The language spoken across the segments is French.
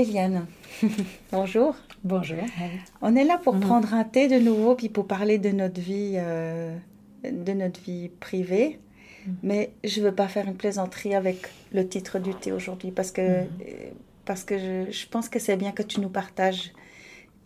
Liliane, bonjour. Bonjour. On est là pour Mhm. prendre un thé de nouveau, puis pour parler de notre vie, euh, de notre vie privée. Mhm. Mais je veux pas faire une plaisanterie avec le titre du thé aujourd'hui parce que, Mhm. euh, parce que je, je pense que c'est bien que tu nous partages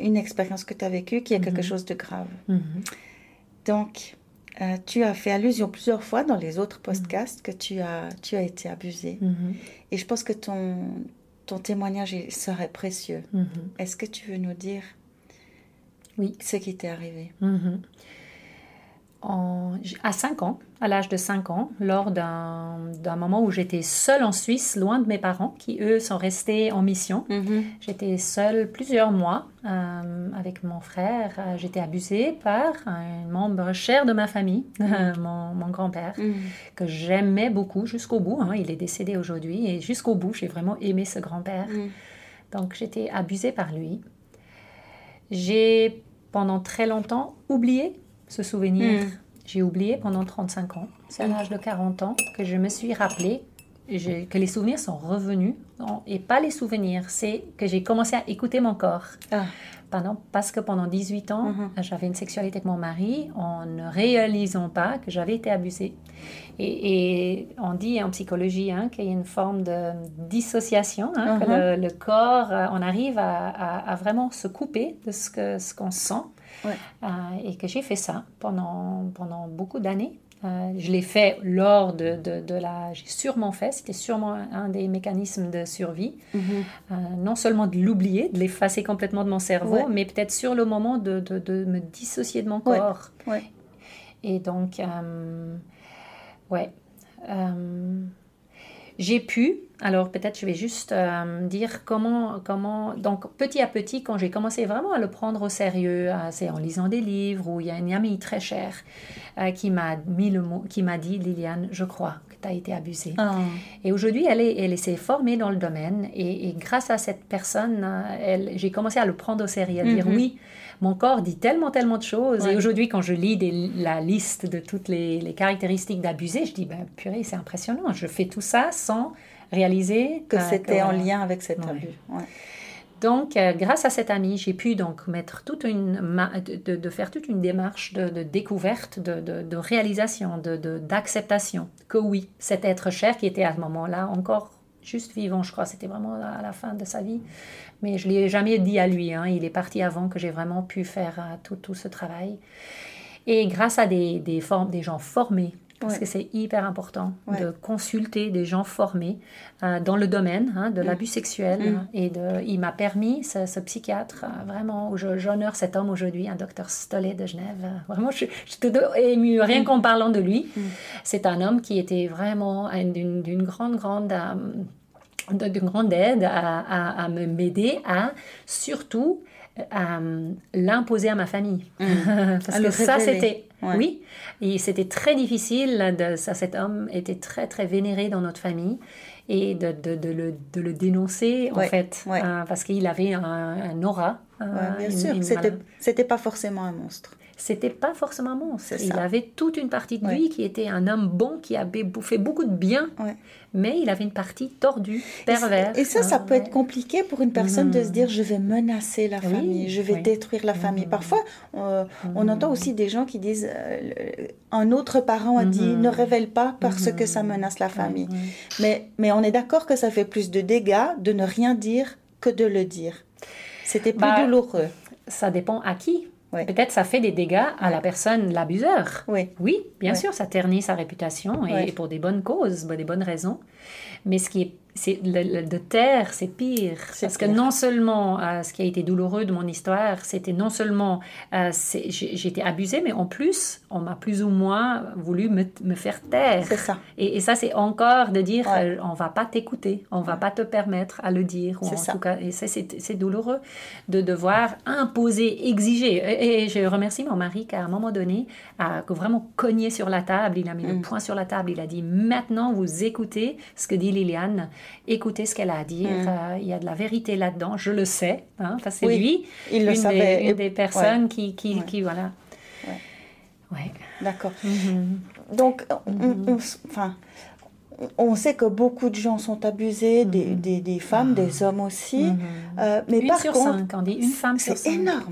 une expérience que tu as vécue qui est quelque chose de grave. Donc, euh, tu as fait allusion plusieurs fois dans les autres podcasts que tu as, tu as été abusée. Et je pense que ton, ton témoignage il serait précieux. Mhm. Est-ce que tu veux nous dire Oui. ce qui t'est arrivé? Mhm. En- à 5 ans, à l'âge de 5 ans, lors d'un moment où j'étais seule en Suisse, loin de mes parents, qui eux sont restés en mission. J'étais seule plusieurs mois euh, avec mon frère. Euh, J'étais abusée par un membre cher de ma famille, mon, mon grand-père, que j'aimais beaucoup jusqu'au bout. hein. Il est décédé aujourd'hui et jusqu'au bout, j'ai vraiment aimé ce grand-père. Donc j'étais abusée par lui. J'ai pendant très longtemps oublié ce souvenir. Mm. J'ai oublié pendant 35 ans. C'est à l'âge de 40 ans que je me suis rappelé je- que les souvenirs sont revenus. Et pas les souvenirs, c'est que j'ai commencé à écouter mon corps. Ah. Pendant, parce que pendant 18 ans, Mhm. j'avais une sexualité avec mon mari en ne réalisant pas que j'avais été abusée. Et, et on dit en psychologie hein, qu'il y a une forme de dissociation, hein, que Mhm. le, le corps, euh, on arrive à, à- à vraiment se couper de ce qu'on sent. Ouais. Euh, et que j'ai fait ça pendant, pendant beaucoup d'années. Euh, je l'ai fait lors de, de, de la... J'ai sûrement fait, c'était sûrement un, des mécanismes de survie. Mhm. Euh, non seulement de l'oublier, de l'effacer complètement de mon cerveau, Ouais. mais peut-être sur le moment de, de, de me dissocier de mon Ouais. corps. Ouais. Et donc, euh, ouais. J'ai pu, alors peut-être je vais juste euh, dire comment, comment, donc petit à petit, quand j'ai commencé vraiment à le prendre au sérieux, c'est en lisant des livres où il y a une amie très chère euh, qui m'a mis le mot, qui m'a dit, Liliane, je crois que tu as été abusée. Ah. Et aujourd'hui, elle, est, elle s'est formée dans le domaine et, et grâce à cette personne, euh, j'ai commencé à le prendre au sérieux, à dire Mhm. oui, mon corps dit tellement, tellement de choses. Ouais. Et aujourd'hui, quand je lis des- la liste de toutes les, les caractéristiques d'abusé, je dis, ben, purée, c'est impressionnant. Je fais tout ça sans réaliser Que c'était en lien avec cet Ouais. abus. Ouais. Donc, euh, grâce à cette amie, j'ai pu donc mettre toute une ma- de, faire toute une démarche de, de découverte, de, de- réalisation, d'acceptation que oui, cet être cher qui était à ce moment-là encore juste vivant, je crois, c'était vraiment à la fin de sa vie, mais je l'ai jamais dit à lui. hein, il est parti avant que j'ai vraiment pu faire euh, tout, tout ce travail. Et grâce à des, des, des gens formés, parce Ouais. que c'est hyper important Ouais. de consulter des gens formés euh, dans le domaine hein, de Mm. l'abus sexuel. Mm. hein, Et de, il m'a permis, ce, ce psychiatre, euh, vraiment, j'honore cet homme aujourd'hui, un docteur Stollet de Genève. euh, Vraiment, je, je suis émue, rien qu'en parlant de lui. Mm. C'est un homme qui était vraiment un- d'une grande, grande... de- d'une grande aide à, à, à me m'aider à surtout euh, l'imposer à ma famille. Parce À que ça, c'était... Ouais. Oui, et c'était très difficile. De, ça, cet homme était très, très vénéré dans notre famille. Et de, de, de le, de le dénoncer, en fait, ouais. euh, parce qu'il avait un, un aura. euh, Ouais, bien une- sûr, c'était pas forcément un monstre. C'était pas forcément monstre. Il avait toute une partie de Ouais. lui qui était un homme bon, qui avait fait beaucoup de bien, Ouais. mais il avait une partie tordue, perverse. Et ça, ça hein, peut être compliqué pour une personne de se Mhm. dire je vais menacer la Oui, famille, je vais oui. détruire la famille. Mhm. Parfois, euh, on entend aussi des gens qui disent euh, un autre parent a dit Mhm. ne révèle pas parce que ça menace la famille. Mais on est d'accord que ça fait plus de dégâts de ne rien dire que de le dire. C'était plus Bah, douloureux. Ça dépend à qui. Ouais. Peut-être ça fait des dégâts à la personne, l'abuseur. Oui. Oui, bien sûr, ça ternit sa réputation et, et pour des bonnes causes, des bonnes raisons. Mais ce qui est, le- le- de taire, c'est pire. Parce que non seulement euh, ce qui a été douloureux de mon histoire, c'était non seulement euh, j'ai été abusée, mais en plus, on m'a plus ou moins voulu me, me faire taire. C'est ça. Et, et ça, c'est encore de dire, Ouais. euh, on va pas t'écouter, on va pas te permettre à le dire. ou C'est en ça. tout cas, et ça, c'est c'est douloureux de devoir imposer, exiger. Et, et je remercie mon mari qui, à un moment donné, a vraiment cogné sur la table. Il a mis le Mm. poing sur la table. Il a dit, maintenant, vous écoutez ce que dit Liliane. Écoutez ce qu'elle a à dire. Mm. Euh, il y a de la vérité là-dedans. Je le sais. Hein, c'est Oui, lui, Il le une, savait. des, une des personnes qui, qui, Ouais. qui, voilà. Ouais. D'accord. Mhm. Donc, on- Mhm. enfin, on sait que beaucoup de gens sont abusés, des, Mhm. des, des femmes, des hommes aussi. Mhm. Euh, mais une par sur contre, cinq, on dit une femme sur c'est cinq. énorme.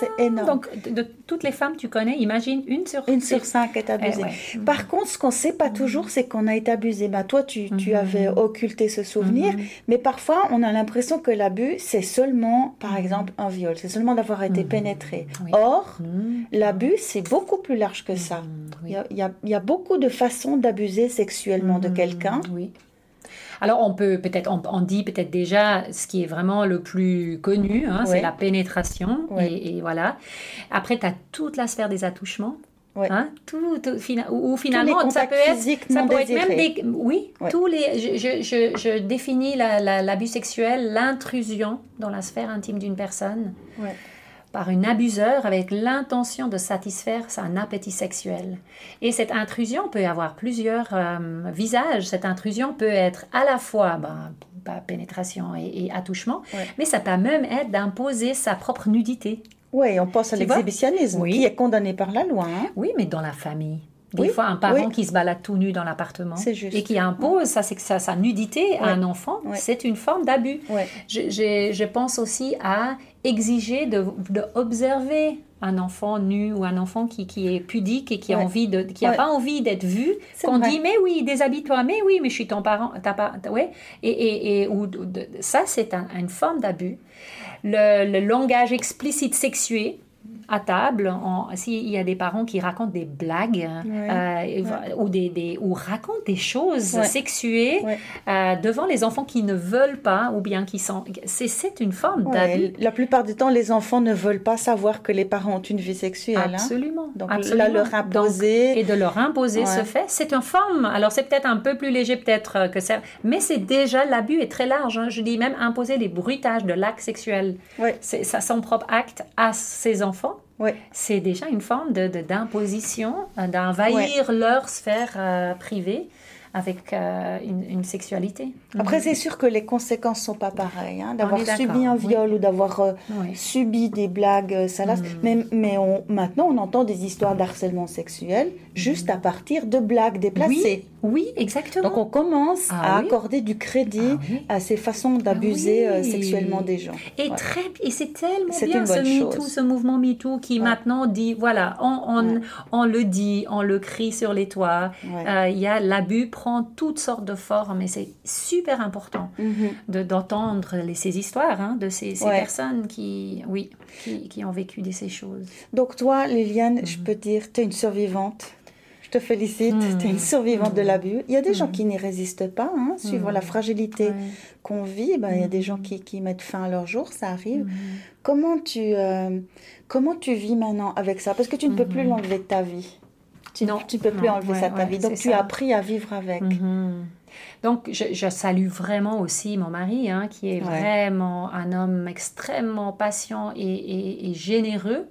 c'est énorme. Donc, de, de toutes les femmes que tu connais, imagine une sur une sur cinq est Eh abusée. ouais. Par contre, ce qu'on ne sait pas toujours, c'est qu'on a été abusé. Bah, toi, tu, tu Mhm. avais occulté ce souvenir, Mhm. mais parfois, on a l'impression que l'abus, c'est seulement, par Mhm. exemple, un viol. C'est seulement d'avoir été Mhm. pénétré. Oui. Or, Mhm. l'abus, c'est beaucoup plus large que ça. Mhm. Il y a, il y a- il y a beaucoup de façons d'abuser sexuellement de Mhm. Quelqu'un. Oui. Alors on peut peut-être, on, on dit peut-être déjà ce qui est vraiment le plus connu, hein, c'est la pénétration. Et, et voilà. Après, tu as toute la sphère des attouchements. Ouais. Hein, tout, tout- fina- ou, ou finalement, ça peut être, physiques ça non peut être même des, oui, tous les, je, je, je, je définis la- la- l'abus sexuel, l'intrusion dans la sphère intime d'une personne. Par une abuseur avec l'intention de satisfaire un appétit sexuel. Et cette intrusion peut avoir plusieurs euh, visages. Cette intrusion peut être à la fois ben, pénétration et, et attouchement, Ouais. mais ça peut même être d'imposer sa propre nudité. Oui, on pense à l'exhibitionnisme, Oui. qui est condamné par la loi. hein. Oui, mais dans la famille. Des Oui, fois, un parent oui. qui se balade tout nu dans l'appartement C'est et qui impose sa, sex- sa, sa nudité à un enfant, c'est une forme d'abus. Je, je- je pense aussi à exiger de, de observer un enfant nu ou un enfant qui, qui est pudique et qui a Ouais. envie de qui a Ouais. pas envie d'être vu C'est qu'on dit mais oui déshabille-toi mais oui mais je suis ton parent t'as pas ouais et, et, et ou, de- ça c'est un- une forme d'abus le, le langage explicite sexué à table, s'il y a des parents qui racontent des blagues euh, ou, des, des- ou racontent des choses Ouais. sexuées euh, devant les enfants qui ne veulent pas ou bien qui sont... C'est, une forme d'abus. la plupart du temps, les enfants ne veulent pas savoir que les parents ont une vie sexuelle. hein. Absolument. Donc absolument. là, leur Donc, imposer. et de leur imposer ce fait, c'est une forme. Alors c'est peut-être un peu plus léger peut-être euh, que ça, mais c'est déjà l'abus est très large. hein. Je dis même imposer les bruitages de l'acte sexuel, Ouais. c'est son propre acte à ses enfants. Ouais. C'est déjà une forme de, d'imposition, euh, d'envahir leur sphère euh, privée avec euh, une, une sexualité. Après, c'est sûr que les conséquences sont pas pareilles. hein, d'avoir subi un oui. viol ou d'avoir euh, Oui. subi des blagues salaces. Mhm. Mais, mais on, maintenant, on entend des histoires d'harcèlement sexuel juste à partir de blagues déplacées. Oui, oui, exactement. Donc, on commence Ah à oui. accorder du crédit Ah oui. à ces façons d'abuser Ah euh, sexuellement des gens. Et Ouais. très et c'est tellement C'est bien ce MeToo, ce mouvement MeToo qui Ouais. maintenant dit voilà, on, on, Ouais. on le dit, on le crie sur les toits. Euh, Il y a l'abus prend toutes sortes de formes et c'est super important Mhm. de d'entendre ces histoires hein, de ces, ces personnes qui oui qui, qui ont vécu de ces choses. Donc toi, Liliane, je Mhm. peux dire, tu es une survivante. Je te félicite, Mhm. tu es une survivante de Mhm. l'abus. Il y a des gens Mhm. qui n'y résistent pas, hein, suivant la fragilité Ouais. qu'on vit. ben, Il y a des gens qui, qui mettent fin à leur jour, ça arrive. Comment, tu, euh, comment tu vis maintenant avec ça? Parce que tu ne peux plus l'enlever de ta vie. Tu Non, tu ne peux plus non, enlever ouais, ça de ta ouais, vie. Donc tu ça. as appris à vivre avec. Donc, je, je salue vraiment aussi mon mari, hein, qui est vraiment un homme extrêmement patient et, et- et généreux,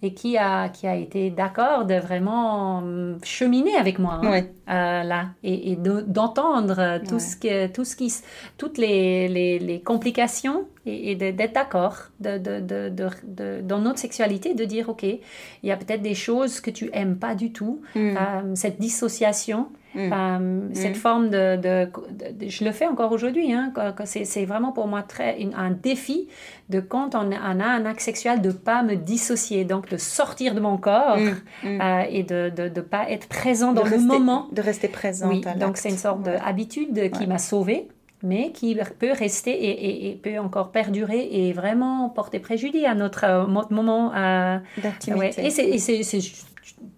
et qui a, qui a été d'accord de vraiment hum, cheminer avec moi hein, Ouais. euh, là, et, et de- d'entendre tout Ouais. ce que, tout ce qui, toutes les, les, les complications et, d'être d'accord de, de, de, de- de- dans notre sexualité, de dire, OK, il y a peut-être des choses que tu aimes pas du tout, Mm. euh, cette dissociation, Mm. euh, cette forme de, de- de- de- Je le fais encore aujourd'hui. Hein, c'est vraiment pour moi très, une- un défi de quand on, on a un acte sexuel de pas me dissocier, donc de sortir de mon corps Mm. Mm. euh, et de ne pas être présent dans le rester, moment. De rester présente Oui, donc c'est une sorte Ouais. d'habitude qui Ouais. m'a sauvée mais qui peut rester et, et- et peut encore perdurer et vraiment porter préjudice à notre euh, mo- moment euh, d'intimité. Ouais, Et c'est-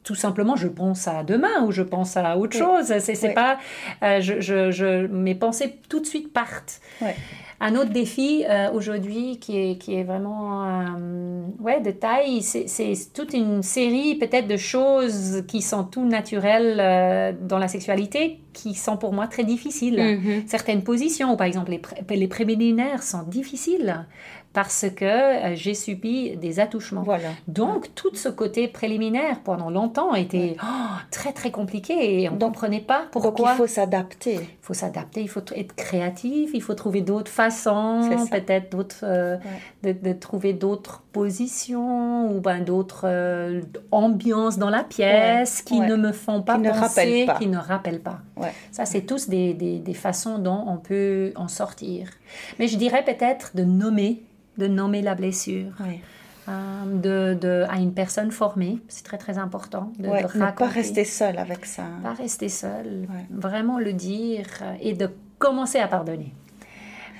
tout simplement, je pense à demain ou je pense à autre Oui. chose. C'est Oui. pas, euh, je, je- je- mes pensées tout de suite partent. Un autre défi euh, aujourd'hui qui est, qui est vraiment euh, ouais, de taille, c'est c'est toute une série peut-être de choses qui sont tout naturelles dans la sexualité qui sont pour moi très difficiles Mhm. certaines positions, par exemple les, pré- les préliminaires sont difficiles parce que euh, j'ai subi des attouchements. Voilà. Donc, tout ce côté préliminaire pendant longtemps était oh, très très compliqué et on ne Donc- comprenait pas Donc pourquoi. il faut s'adapter. Il faut s'adapter, il faut être créatif, il faut trouver d'autres façons, peut-être d'autres, euh, Ouais. de, de trouver d'autres positions ou ben, d'autres euh, ambiances dans la pièce qui ne me font pas qui penser, ne qui ne rappellent pas. Ça, c'est tous des, des, façons dont on peut en sortir. Mais je dirais peut-être de nommer, de nommer la blessure. Euh, de, de, à une personne formée, c'est très très important. De, ne pas rester seul avec ça. Pas rester seul, vraiment le dire et de commencer à pardonner.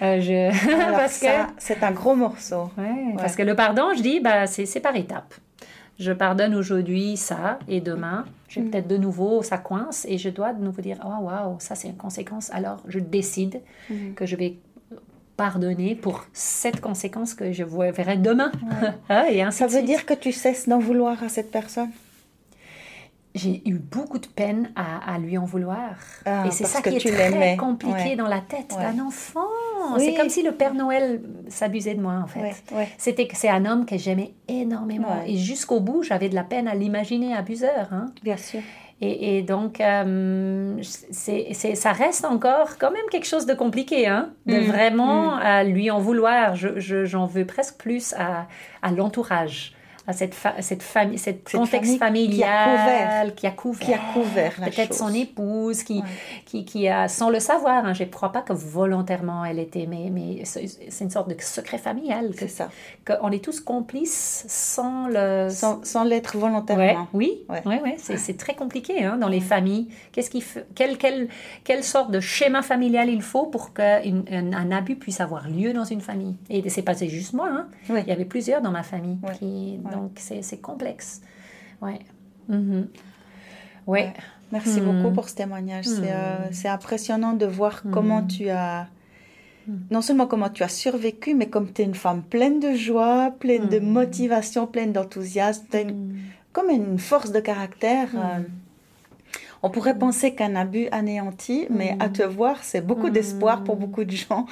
Euh, je... parce que c'est un gros morceau. Parce que le pardon, je dis, bah, c'est par étapes. Je pardonne aujourd'hui ça et demain, je mm. peut-être de nouveau, ça coince et je dois de nouveau dire, oh waouh, ça c'est une conséquence. Alors je décide mm. que je vais pardonner pour cette conséquence que je verrai demain. Ah, et ainsi ça veut dire que tu cesses d'en vouloir à cette personne? J'ai eu beaucoup de peine à, lui en vouloir. Ah, et c'est ça qui est très compliqué dans la tête d'un enfant. C'est comme si le Père Noël s'abusait de moi, en fait. C'était c'est un homme que j'aimais énormément. Et jusqu'au bout, j'avais de la peine à l'imaginer abuseur. Hein. Bien sûr. Et, donc, euh, c'est, ça reste encore quand même quelque chose de compliqué, hein, de mm. vraiment mm. lui en vouloir. Je, j'en veux presque plus à, à l'entourage à cette, cette famille, cette, contexte familial qui a couvert, qui a couvert, peut-être son épouse, qui, qui, qui, a, sans le savoir, hein, je ne crois pas que volontairement elle était, mais, mais c'est une sorte de secret familial. C'est ça. Qu'on est tous complices sans le... Sans, sans l'être volontairement. oui, ouais. Ouais, c'est très compliqué hein, dans les familles. Qu'est-ce qui quel, quel, quelle sorte de schéma familial il faut pour qu'un un abus puisse avoir lieu dans une famille? Et c'est pas juste moi, hein. il y avait plusieurs dans ma famille qui donc, c'est complexe. Ouais. Mm-hmm. ouais. Merci mm. beaucoup pour ce témoignage. Euh, mm. C'est impressionnant de voir mm. comment tu as, non seulement comment tu as survécu, mais comme tu es une femme pleine de joie, pleine de motivation, pleine d'enthousiasme, comme une force de caractère. Euh, on pourrait penser qu'un abus anéantit, mais à te voir, c'est beaucoup d'espoir pour beaucoup de gens.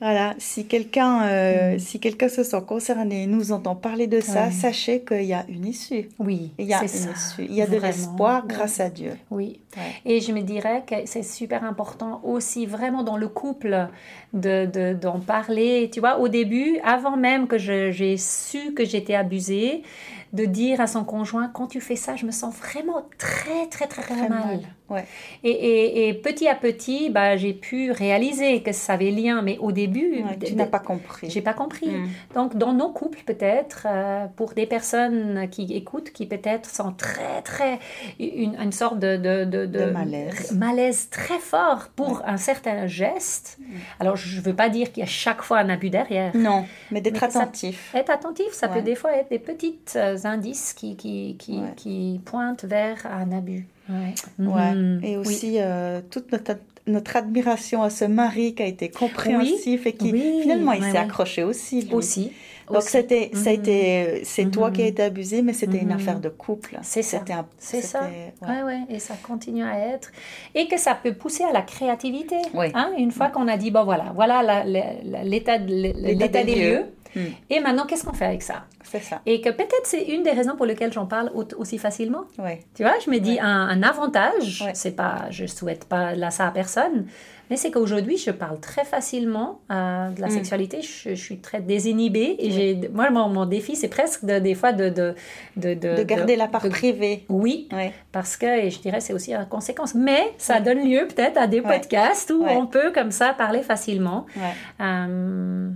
Voilà, si quelqu'un euh, si quelqu'un se sent concerné, nous entend parler de ça, sachez qu'il y a une issue. Oui, il y a une issue. Il y a de l'espoir grâce à Dieu. Oui. Et je me dirais que c'est super important aussi vraiment dans le couple de d'en parler. Tu vois, au début, avant même que j'ai su que j'étais abusée, de dire à son conjoint, quand tu fais ça, je me sens vraiment très, très, très, très, mal. Ouais. Et, et, petit à petit, bah, j'ai pu réaliser que ça avait lien, mais au début... tu n'as pas compris. J'ai pas compris. Mm. Donc, dans nos couples, peut-être, euh, pour des personnes qui écoutent, qui peut-être sont très, très... Une, une sorte de... De, de, malaise. Malaise très fort pour un certain geste. Mm. Alors, je veux pas dire qu'il y a chaque fois un abus derrière. Non, mais d'être attentif. être attentif, ça peut des fois être des petites euh, indices qui, qui, qui, qui pointent vers un abus. Ouais. Mhm. Et aussi euh, toute notre, notre, admiration à ce mari qui a été compréhensif et qui finalement il s'est accroché aussi. Aussi. Donc c'était, ça a mhm. été, c'est toi qui as mhm. été abusé, mais c'était une affaire de couple. C'est ça. C'est ça. Ouais. ouais. Et ça continue à être. Et que ça peut pousser à la créativité. Hein? Une fois qu'on a dit bon voilà, voilà l'état, l'état des, lieux Hmm. Et maintenant, qu'est-ce qu'on fait avec ça? C'est ça. Et que peut-être c'est une des raisons pour lesquelles j'en parle aussi facilement. Ouais. Tu vois, je me dis un, avantage, c'est pas, je souhaite pas là ça à personne, mais c'est qu'aujourd'hui, je parle très facilement euh, de la hmm. sexualité. Je, suis très désinhibée. Et j'ai, moi, mon, défi, c'est presque des fois de de, de, de, garder la part privée. Oui, parce que, et je dirais, c'est aussi une conséquence. Mais ça donne lieu peut-être à des podcasts où on peut comme ça parler facilement. ouais. Euh,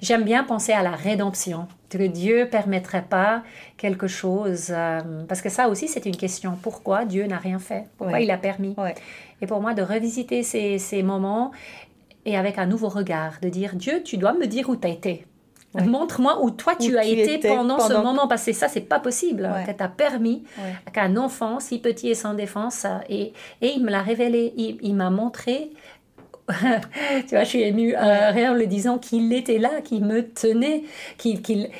J'aime bien penser à la rédemption, que Dieu permettrait pas quelque chose, euh, parce que ça aussi c'est une question. Pourquoi Dieu n'a rien fait? Pourquoi il a permis? Et pour moi de revisiter ces, ces, moments et avec un nouveau regard, de dire Dieu, tu dois me dire où tu as été. Montre-moi où toi tu as été pendant, ce moment, parce que ça, c'est pas possible. Que tu as permis qu'un enfant si petit et sans défense, et, et il me l'a révélé, il, il m'a montré tu vois, je suis émue euh, rien en le disant qu'il était là, qu'il me tenait, qu'il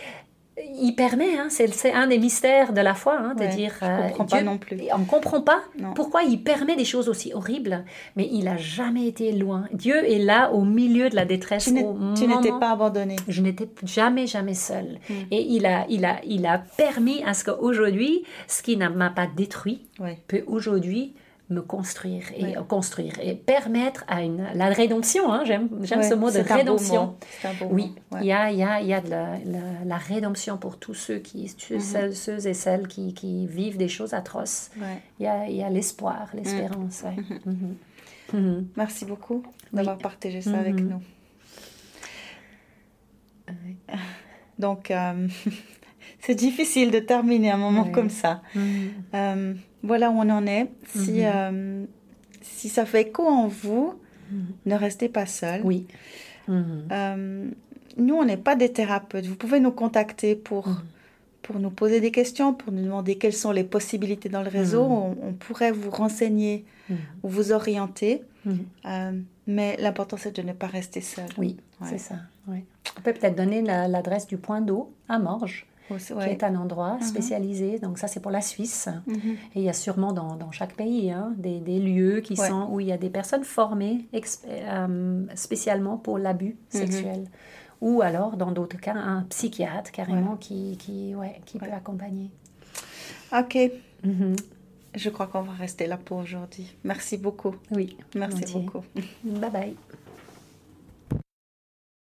il permet, hein, c'est un des mystères de la foi, hein, de dire. Je ne comprends pas non plus. On ne comprend pas pourquoi il permet des choses aussi horribles, mais il n'a jamais été loin. Dieu est là au milieu de la détresse. Tu n'étais pas abandonné. Je n'étais jamais, jamais seule. Hmm. Et il a, il, a, il a permis à ce qu'aujourd'hui, ce qui ne m'a pas détruit, peut aujourd'hui me construire et construire et permettre à une la rédemption hein, j'aime j'aime ce mot de rédemption. oui il y a il y a, y a de la, la, rédemption pour tous ceux qui mm-hmm. celles, ceux et celles qui, qui, vivent des choses atroces. Il y a il y a l'espoir l'espérance mm-hmm. merci beaucoup d'avoir partagé ça avec nous. Donc euh, c'est difficile de terminer un moment comme ça. Mhm. Euh, voilà où on en est. Si, mhm. euh, si ça fait écho en vous, mhm. ne restez pas seul. Oui. Euh, nous, on n'est pas des thérapeutes. Vous pouvez nous contacter pour, pour nous poser des questions, pour nous demander quelles sont les possibilités dans le réseau. On, pourrait vous renseigner ou vous orienter. mais l'important, c'est de ne pas rester seul. Oui, c'est ça. On peut peut-être donner l'adresse du point d'eau à Morges qui est un endroit uh-huh. spécialisé. Donc ça, c'est pour la Suisse. Mm-hmm. Et il y a sûrement dans, dans chaque pays hein, des, des, lieux qui sont, où il y a des personnes formées euh, spécialement pour l'abus mm-hmm. sexuel. Ou alors, dans d'autres cas, un psychiatre carrément qui, qui, ouais, qui peut accompagner. Ok. Mm-hmm. Je crois qu'on va rester là pour aujourd'hui. Merci beaucoup. Oui. Merci beaucoup. Bye bye.